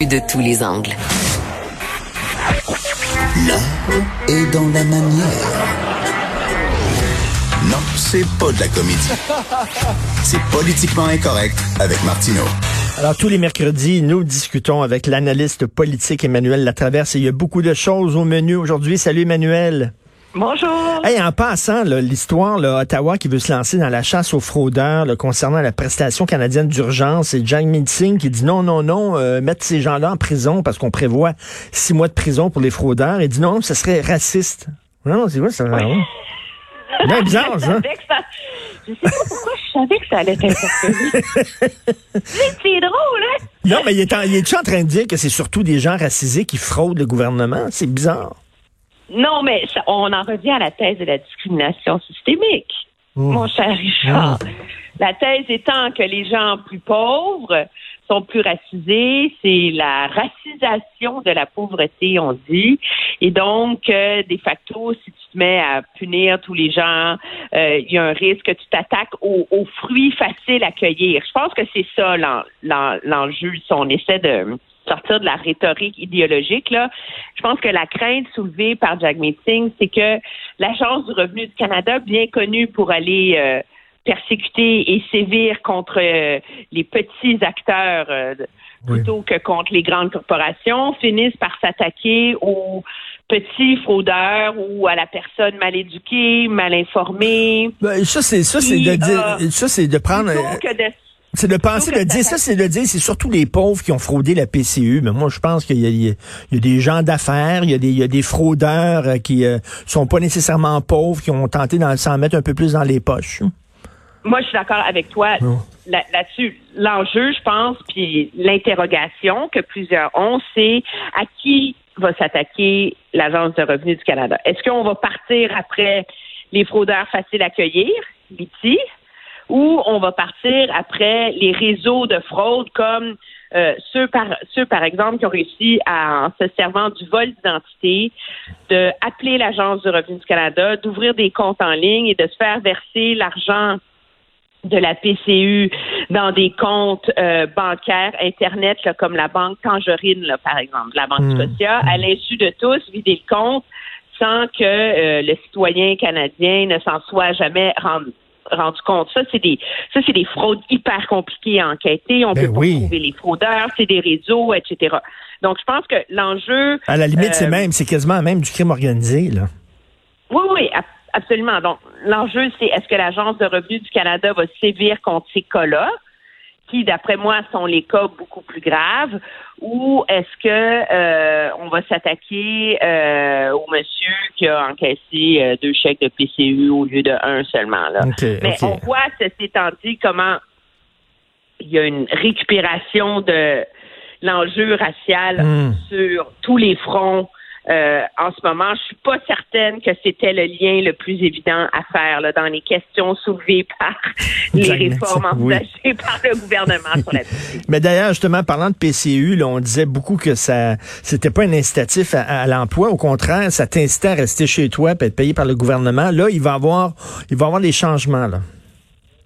de tous les angles. L'art est dans la manière. Non, c'est pas de la comédie. C'est politiquement incorrect avec Martineau. Alors, tous les mercredis, nous discutons avec l'analyste politique Emmanuel Latraverse et il y a beaucoup de choses au menu aujourd'hui. Salut Emmanuel. Bonjour. Hey, en passant, l'histoire, là, Ottawa qui veut se lancer dans la chasse aux fraudeurs là, concernant la prestation canadienne d'urgence et Jack Singh qui dit non, non, non, euh, mettre ces gens-là en prison parce qu'on prévoit six mois de prison pour les fraudeurs. Il dit non, ce serait raciste. Non, c'est quoi ça? Oui. C'est bizarre, ça. Je sais pas pourquoi je savais que ça allait t'interpeller. c'est drôle, hein? Non, mais il est, en, il est en train de dire que c'est surtout des gens racisés qui fraudent le gouvernement? C'est bizarre. Non, mais ça, on en revient à la thèse de la discrimination systémique, Oh. mon cher Richard. La thèse étant que les gens plus pauvres sont plus racisés, c'est la racisation de la pauvreté, on dit. Et donc, euh, de facto, si tu te mets à punir tous les gens, euh, il y a un risque que tu t'attaques aux, aux fruits faciles à cueillir. Je pense que c'est ça l'en- l'en- l'enjeu, si on essaie de sortir de la rhétorique idéologique, là, je pense que la crainte soulevée par Jack Singh, c'est que l'Agence du revenu du Canada, bien connue pour aller euh, persécuter et sévir contre euh, les petits acteurs euh, Oui. plutôt que contre les grandes corporations, finisse par s'attaquer aux petits fraudeurs ou à la personne mal éduquée, mal informée. Ben, ça, c'est ça, c'est de dire, euh, ça, c'est de prendre. plutôt que de C'est de penser, de dire, ça c'est de dire, c'est surtout les pauvres qui ont fraudé la PCU. Mais moi, je pense qu'il y a, il y a- des gens d'affaires, il y a des, il y a des fraudeurs euh, qui euh, sont pas nécessairement pauvres, qui ont tenté d'en s'en mettre un peu plus dans les poches. Moi, je suis d'accord avec toi là- là-dessus. L'enjeu, je pense, puis l'interrogation que plusieurs ont, c'est à qui va s'attaquer l'Agence de revenus du Canada? Est-ce qu'on va partir après les fraudeurs faciles à cueillir, les petits, ou on va partir après les réseaux de fraude comme euh, ceux par ceux par exemple qui ont réussi à en se servant du vol d'identité de appeler l'agence du revenu du Canada, d'ouvrir des comptes en ligne et de se faire verser l'argent de la PCU dans des comptes euh, bancaires Internet, là, comme la Banque Tangerine, là, par exemple, la Banque Mm. Scotia, à l'insu de tous, vider le compte sans que euh, le citoyen canadien ne s'en soit jamais rendu rendu compte. Ça, c'est des ça, c'est des fraudes hyper compliquées à enquêter. On Ben peut pas oui. trouver les fraudeurs, c'est des réseaux, etc. Donc, je pense que l'enjeu À la limite, c'est Euh, même, c'est quasiment même du crime organisé, là. oui, oui, ab- absolument. Donc, l'enjeu, c'est est-ce que l'Agence de revenus du Canada va sévir contre ces cas-là, qui, d'après moi, sont les cas beaucoup plus graves, ou est-ce que euh, on va s'attaquer euh, au monsieur qui a encaissé euh, deux chèques de PCU au lieu de un seulement là. Mais on voit, ceci étant dit, comment il y a une récupération de l'enjeu racial Hmm. sur tous les fronts. Euh, en ce moment, je suis pas certaine que c'était le lien le plus évident à faire là, dans les questions soulevées par les réformes Nixon, oui. envisagées par le gouvernement sur la. Mais d'ailleurs, justement, parlant de PCU, là, on disait beaucoup que ça, c'était pas un incitatif à, à l'emploi. Au contraire, ça t'incitait à rester chez toi et être payé par le gouvernement. Là, il va avoir, il va avoir des changements, là.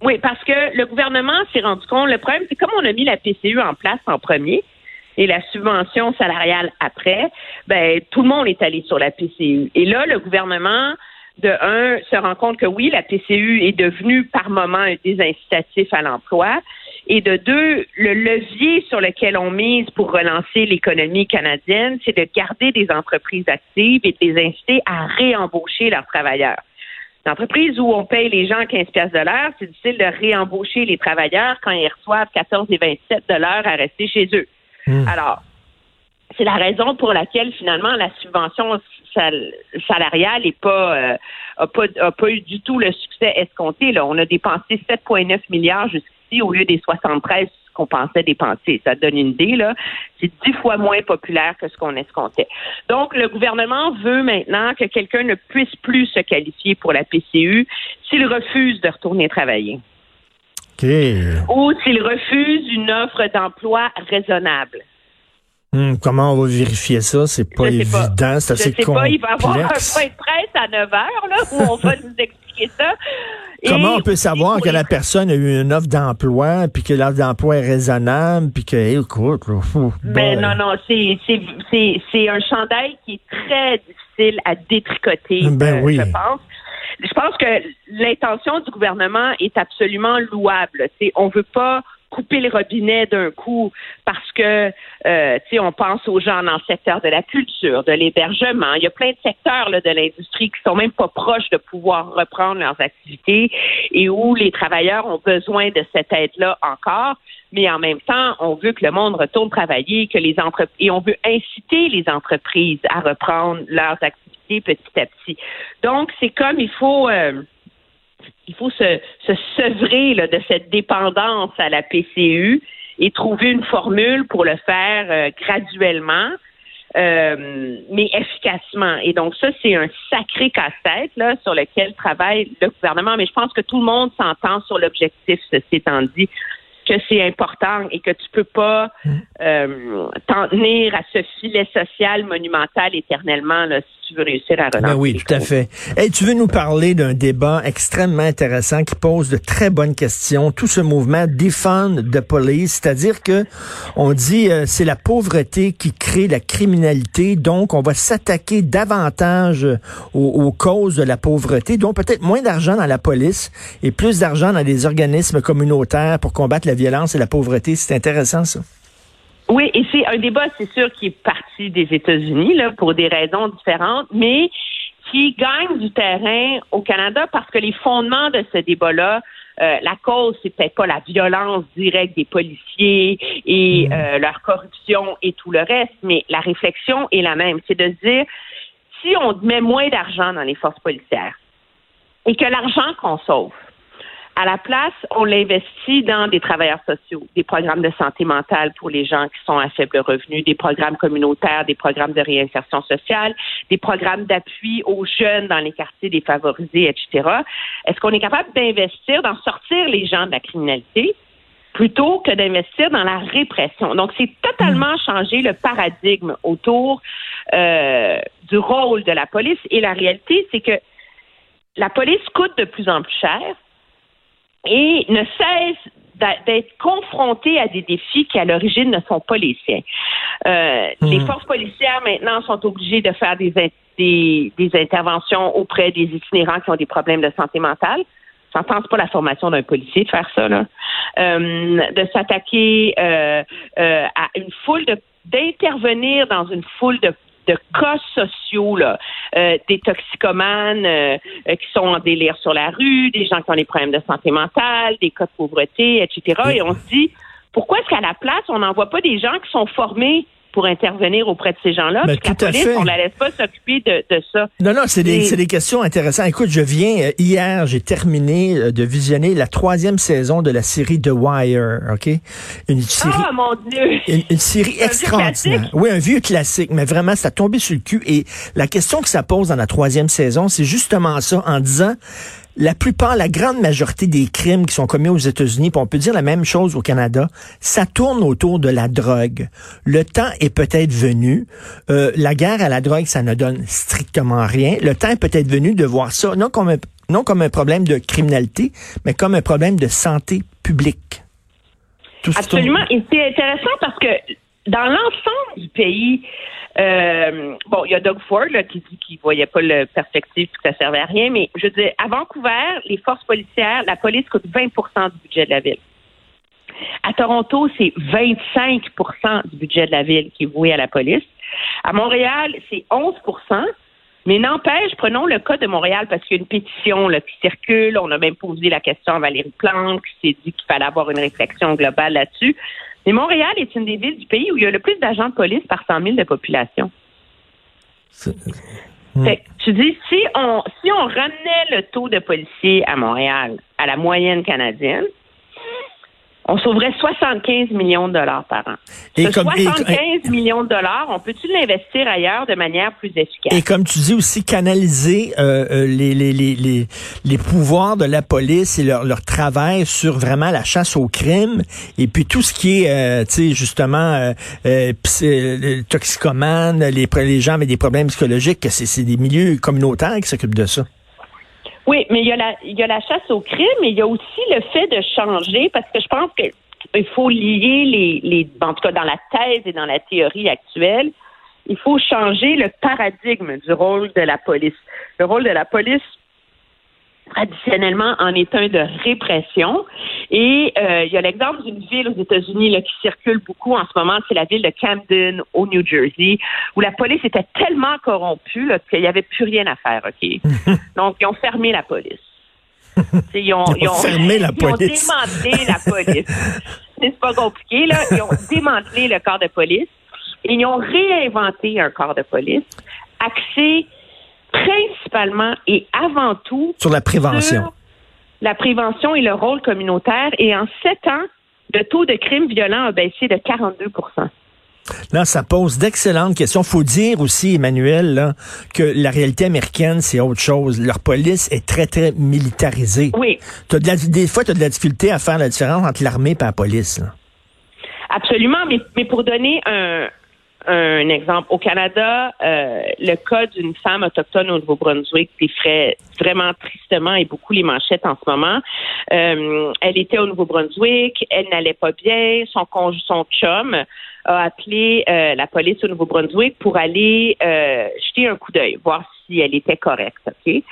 Oui, parce que le gouvernement s'est rendu compte, le problème, c'est comme on a mis la PCU en place en premier et la subvention salariale après, ben tout le monde est allé sur la PCU. Et là, le gouvernement, de un, se rend compte que oui, la PCU est devenue par moment un désincitatif à l'emploi. Et de deux, le levier sur lequel on mise pour relancer l'économie canadienne, c'est de garder des entreprises actives et de les inciter à réembaucher leurs travailleurs. L'entreprise où on paye les gens 15 pièces de l'heure, c'est difficile de réembaucher les travailleurs quand ils reçoivent 14 et 27 de l'heure à rester chez eux. Hmm. Alors, c'est la raison pour laquelle finalement la subvention sal- salariale pas, euh, pas eu du tout le succès escompté. Là, on a dépensé 7,9 milliards jusqu'ici au lieu des 73 qu'on pensait dépenser. Ça donne une idée. C'est dix fois moins populaire que ce qu'on escomptait. Donc, le gouvernement veut maintenant que quelqu'un ne puisse plus se qualifier pour la PCU s'il refuse de retourner travailler Ou s'il refuse une offre d'emploi raisonnable. Hum, comment on va vérifier ça? C'est pas évident, c'est assez Je sais pas, il va y avoir un point de presse à 9 heures là, où on va nous expliquer ça. Comment on peut savoir que la personne a eu une offre d'emploi, puis que l'offre d'emploi est raisonnable, puis que, écoute, Mais ben, non, non, c'est un chandail qui est très difficile à détricoter, ben oui. je pense. Je pense que l'intention du gouvernement est absolument louable. On on veut pas couper le robinet d'un coup parce que, euh, on pense aux gens dans le secteur de la culture, de l'hébergement. Il y a plein de secteurs là, de l'industrie qui sont même pas proches de pouvoir reprendre leurs activités et où les travailleurs ont besoin de cette aide-là encore. Mais en même temps, on veut que le monde retourne travailler, que les entreprises et on veut inciter les entreprises à reprendre leurs activités petit à petit. Donc, c'est comme il faut. Euh, il faut se, se sevrer de cette dépendance à la PCU et trouver une formule pour le faire euh, graduellement. Euh, mais efficacement. Et donc ça, c'est un sacré casse-tête sur lequel travaille le gouvernement. Mais je pense que tout le monde s'entend sur l'objectif, ceci étant dit que c'est important et que tu peux pas euh, t'en tenir à ce filet social monumental éternellement là, si tu veux réussir à relancer. Ben oui, tout à fait. Et tu veux nous parler d'un débat extrêmement intéressant qui pose de très bonnes questions. Tout ce mouvement Defund the Police, c'est-à-dire que on dit euh, c'est la pauvreté qui crée la criminalité, donc on va s'attaquer davantage aux, aux, causes de la pauvreté, donc peut-être moins d'argent dans la police et plus d'argent dans les organismes communautaires pour combattre la violence et la pauvreté. C'est intéressant, ça. Oui, et c'est un débat, c'est sûr, qui est parti des États-Unis, là, pour des raisons différentes, mais qui gagne du terrain au Canada parce que les fondements de ce débat-là, euh, la cause, c'est peut-être pas la violence directe des policiers et mmh. euh, leur corruption et tout le reste, mais la réflexion est la même. C'est de dire, si on met moins d'argent dans les forces policières et que l'argent qu'on sauve, à la place, on l'investit dans des travailleurs sociaux, des programmes de santé mentale pour les gens qui sont à faible revenu, des programmes communautaires, des programmes de réinsertion sociale, des programmes d'appui aux jeunes dans les quartiers défavorisés, etc. Est-ce qu'on est capable d'investir, d'en sortir les gens de la criminalité? plutôt que d'investir dans la répression? Donc, c'est totalement hmm. changer le paradigme autour euh, du rôle de la police. Et la réalité, c'est que la police coûte de plus en plus cher et ne cesse d'être confronté à des défis qui, à l'origine, ne sont pas les siens. Euh, hmm. Les forces policières, maintenant, sont obligées de faire des, des, des, interventions auprès des itinérants qui ont des problèmes de santé mentale. Ça ne pas la formation d'un policier de faire ça, là. Euh, de s'attaquer euh, euh à une foule de d'intervenir dans une foule de de cas sociaux, là, euh, des toxicomanes euh, qui sont en délire sur la rue, des gens qui ont des problèmes de santé mentale, des cas de pauvreté, etc. Et on se dit, pourquoi est-ce qu'à la place, on n'envoie pas des gens qui sont formés pour intervenir auprès de ces gens-là. Ben, puis la police, on la laisse pas s'occuper de, de, ça. Non, non, c'est des, des, questions intéressantes. Écoute, je viens, euh, hier, j'ai terminé euh, de visionner la troisième saison de la série The Wire, OK? Une série... Oh, mon Dieu! Une, série extraordinaire. Oui, un vieux classique, mais vraiment, ça a tombé sur le cul. Et la question que ça pose dans la troisième saison, c'est justement ça, en disant, la plupart, la grande majorité des crimes qui sont commis aux États-Unis, on peut dire la même chose au Canada, ça tourne autour de la drogue. Le temps est peut-être venu. Euh, la guerre à la drogue, ça ne donne strictement rien. Le temps est peut-être venu de voir ça, non comme un, non comme un problème de criminalité, mais comme un problème de santé publique. Absolument. Et c'est intéressant parce que dans l'ensemble du pays, euh, bon, il y a Doug Ford qui dit qu'il voyait pas le perspective que ça servait à rien, mais je veux dire, à Vancouver, les forces policières, la police coûte 20% du budget de la ville. À Toronto, c'est 25% du budget de la ville qui est voué à la police. À Montréal, c'est 11% mais n'empêche, prenons le cas de Montréal parce qu'il y a une pétition là, qui circule. On a même posé la question à Valérie Plante qui s'est dit qu'il fallait avoir une réflexion globale là-dessus. Mais Montréal est une des villes du pays où il y a le plus d'agents de police par 100 000 de population. Tu dis, si on, si on ramenait le taux de policiers à Montréal à la moyenne canadienne, on sauverait 75 millions de dollars par an. Et Ce 75 millions de dollars, on peut-tu l'investir ailleurs de manière plus efficace? Et comme tu dis aussi, canaliser euh, euh, les, les, les, les, pouvoirs de la police et leur, leur travail sur vraiment la chasse au crime et puis tout ce qui est, euh, tu sais, justement, euh, toxicomanes, les, les gens avec des problèmes psychologiques, c'est des milieux communautaires qui s'occupent de ça. Oui, mais il y, a la, y a la chasse au crime, mais il y a aussi le fait de changer, parce que je pense qu'il faut lier les, les, en tout cas dans la thèse et dans la théorie actuelle, il faut changer le paradigme du rôle de la police. Le rôle de la police, traditionnellement en un de répression. Et euh, il y a l'exemple d'une ville aux États-Unis qui circule beaucoup en ce moment, c'est la ville de Camden au New Jersey, où la police était tellement corrompue qu'il n'y avait plus rien à faire. Ok, donc ils ont fermé la police. Ils ont, ils ont, fermé la police. Ils ont démantelé la police. c'est pas compliqué là. Ils ont démantelé le corps de police et ils ont réinventé un corps de police axé principalement et avant tout sur la prévention. la prévention et le rôle communautaire. Et en sept ans, le taux de crimes violents a baissé de 42% Là, ça pose d'excellentes questions. Faut dire aussi, Emmanuel, que la réalité américaine, c'est autre chose. Leur police est très, très militarisée. Oui. des fois, tu as de la difficulté à faire la différence entre l'armée et la police. Absolument, mais, mais pour donner un, un exemple. Au Canada, euh, le cas d'une femme autochtone au Nouveau-Brunswick défrait vraiment tristement et beaucoup les manchettes en ce moment. Euh, elle était au Nouveau-Brunswick, elle n'allait pas bien, son son chum a appelé euh, la police au Nouveau-Brunswick pour aller jeter un coup d'œil, voir si elle était correcte. Ok,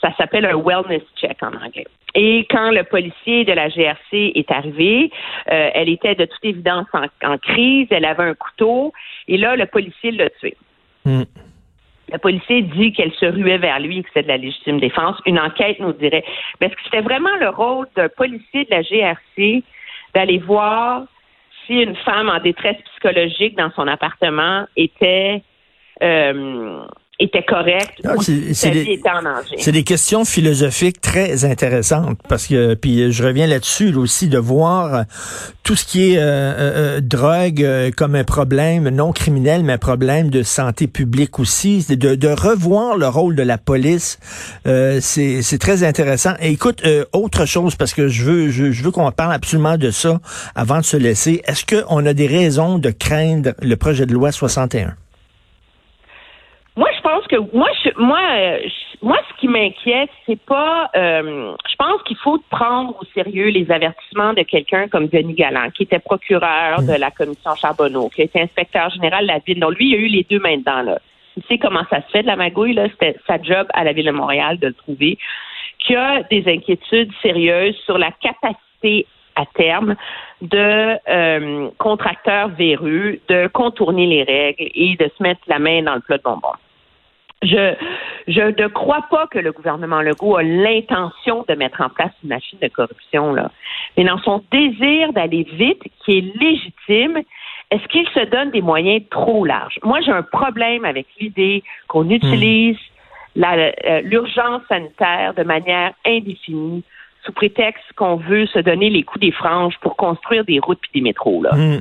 ça s'appelle un wellness check en anglais. Et quand le policier de la GRC est arrivé, elle était de toute évidence en, crise, elle avait un couteau, et là, le policier l'a tué. Hmm. Le policier dit qu'elle se ruait vers lui et que c'était de la légitime défense. Une enquête nous dirait. Parce que c'était vraiment le rôle d'un policier de la GRC d'aller voir si une femme en détresse psychologique dans son appartement était euh, était correct c'est des, C'est des questions philosophiques très intéressantes parce que puis je reviens là-dessus aussi de voir euh, tout ce qui est euh, euh, drogue comme un problème non criminel mais un problème de santé publique aussi, de, de revoir le rôle de la police. c'est très intéressant. Et écoute, autre chose parce que je veux je, je veux qu'on parle absolument de ça avant de se laisser. Est-ce qu'on a des raisons de craindre le projet de loi 61? Moi, je pense que moi, je, moi, moi, ce qui m'inquiète, c'est pas. Euh, je pense qu'il faut prendre au sérieux les avertissements de quelqu'un comme Denis Galland, qui était procureur de la commission Charbonneau, qui était inspecteur général de la ville. Donc lui, il a eu les deux mains dedans là. Tu sais comment ça se fait de la magouille là. C'était sa job à la ville de Montréal de le trouver. Qui a des inquiétudes sérieuses sur la capacité à terme de euh, contracteurs véreux de contourner les règles et de se mettre la main dans le plat de bonbons. Je, je ne crois pas que le gouvernement Legault a l'intention de mettre en place une machine de corruption, là. Mais dans son désir d'aller vite, qui est légitime, est-ce qu'il se donne des moyens trop larges? Moi, j'ai un problème avec l'idée qu'on utilise euh, l'urgence sanitaire de manière indéfinie sous prétexte qu'on veut se donner les coups des franges pour construire des routes et des métros. Là. Hmm.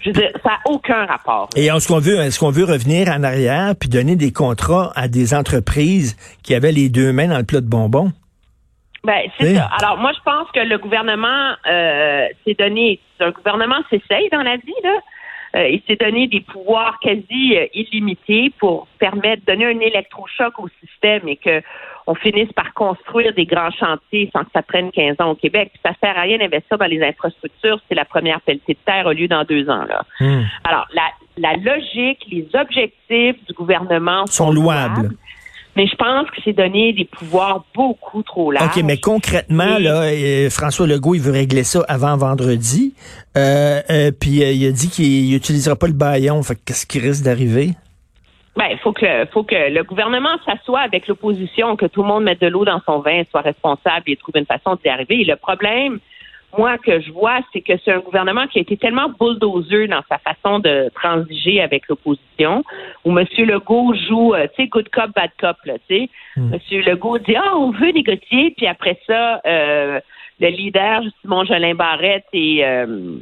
Je veux dire, ça n'a aucun rapport. Et est-ce qu'on veut, est-ce qu'on veut revenir en arrière puis donner des contrats à des entreprises qui avaient les deux mains dans le plat de bonbons? Ben, c'est ça. Alors, moi, je pense que le gouvernement euh, s'est donné, un gouvernement s'essaye dans la vie, là. Euh, il s'est donné des pouvoirs quasi euh, illimités pour permettre de donner un électrochoc au système et que on finisse par construire des grands chantiers sans que ça prenne 15 ans au Québec. Puis ça sert à rien d'investir dans les infrastructures si la première pelletée de terre a lieu dans deux ans. Là. Hmm. Alors, la, la logique, les objectifs du gouvernement sont, louables. Mais je pense que c'est donner des pouvoirs beaucoup trop larges. OK, mais concrètement, là, euh, François Legault, il veut régler ça avant vendredi. Euh, euh, puis il a dit qu'il n'utilisera pas le baillon. Fait qu'est-ce qui risque d'arriver? Ben, il faut que, faut que le gouvernement s'assoie avec l'opposition, que tout le monde mette de l'eau dans son vin, soit responsable et trouve une façon d'y arriver. Et le problème, moi, que je vois, c'est que c'est un gouvernement qui a été tellement bulldozer dans sa façon de transiger avec l'opposition, où M. Legault joue, euh, tu sais, good cop, bad cop, là, tu sais. Hmm. M. Legault dit, ah, on veut négocier, puis après ça, euh, le leader, Simon Jolin Barrette, et, euh,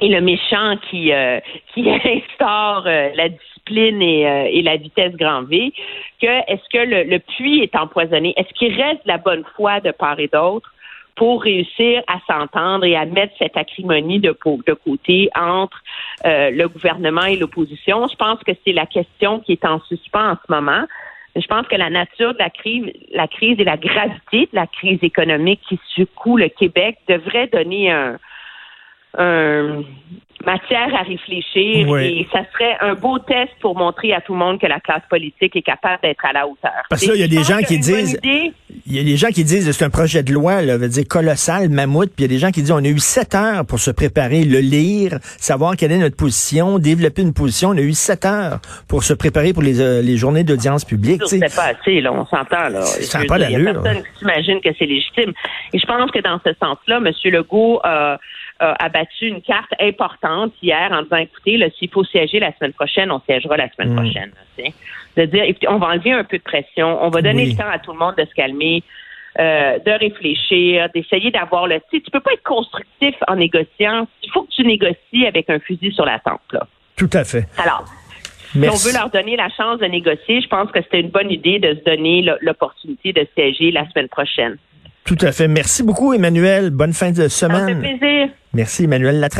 et le méchant qui, euh, qui instaure la discipline et, et, la vitesse grand V, que est-ce que le, le puits est empoisonné? Est-ce qu'il reste la bonne foi de part et d'autre? Pour réussir à s'entendre et à mettre cette acrimonie de, côté entre euh, le gouvernement et l'opposition. Je pense que c'est la question qui est en suspens en ce moment. Je pense que la nature de la crise, la crise et la gravité de la crise économique qui secoue le Québec devrait donner un, matière à réfléchir et ça serait un beau test pour montrer à tout le monde que la classe politique est capable d'être à la hauteur. Parce que il y a des gens qui disent, il y a des gens qui disent c'est un projet de loi, là, veut dire colossal, mammouth, puis il y a des gens qui disent on a eu sept heures pour se préparer, le lire, savoir quelle est notre position, développer une position. On a eu sept heures pour se préparer pour les, euh, les journées d'audience publique. C'est pas assez, là, on s'entend là. Ça pas. Il y a personne qui s'imagine que c'est légitime. Et je pense que dans ce sens-là, M. Legault euh, a battu une carte importante hier en disant écoutez, s'il faut siéger la semaine prochaine, on siégera la semaine hmm. prochaine. de dire écoutez, on va enlever un peu de pression, on va donner le temps à tout le monde de se calmer. Euh, de réfléchir, d'essayer d'avoir le. Tu sais, peux pas être constructif en négociant. Il faut que tu négocies avec un fusil sur la tempe. Là. Tout à fait. Alors, si on veut leur donner la chance de négocier, je pense que c'était une bonne idée de se donner l'opportunité de siéger la semaine prochaine. Tout à fait. Merci beaucoup, Emmanuel. Bonne fin de semaine. Ça fait plaisir. Merci, Emmanuel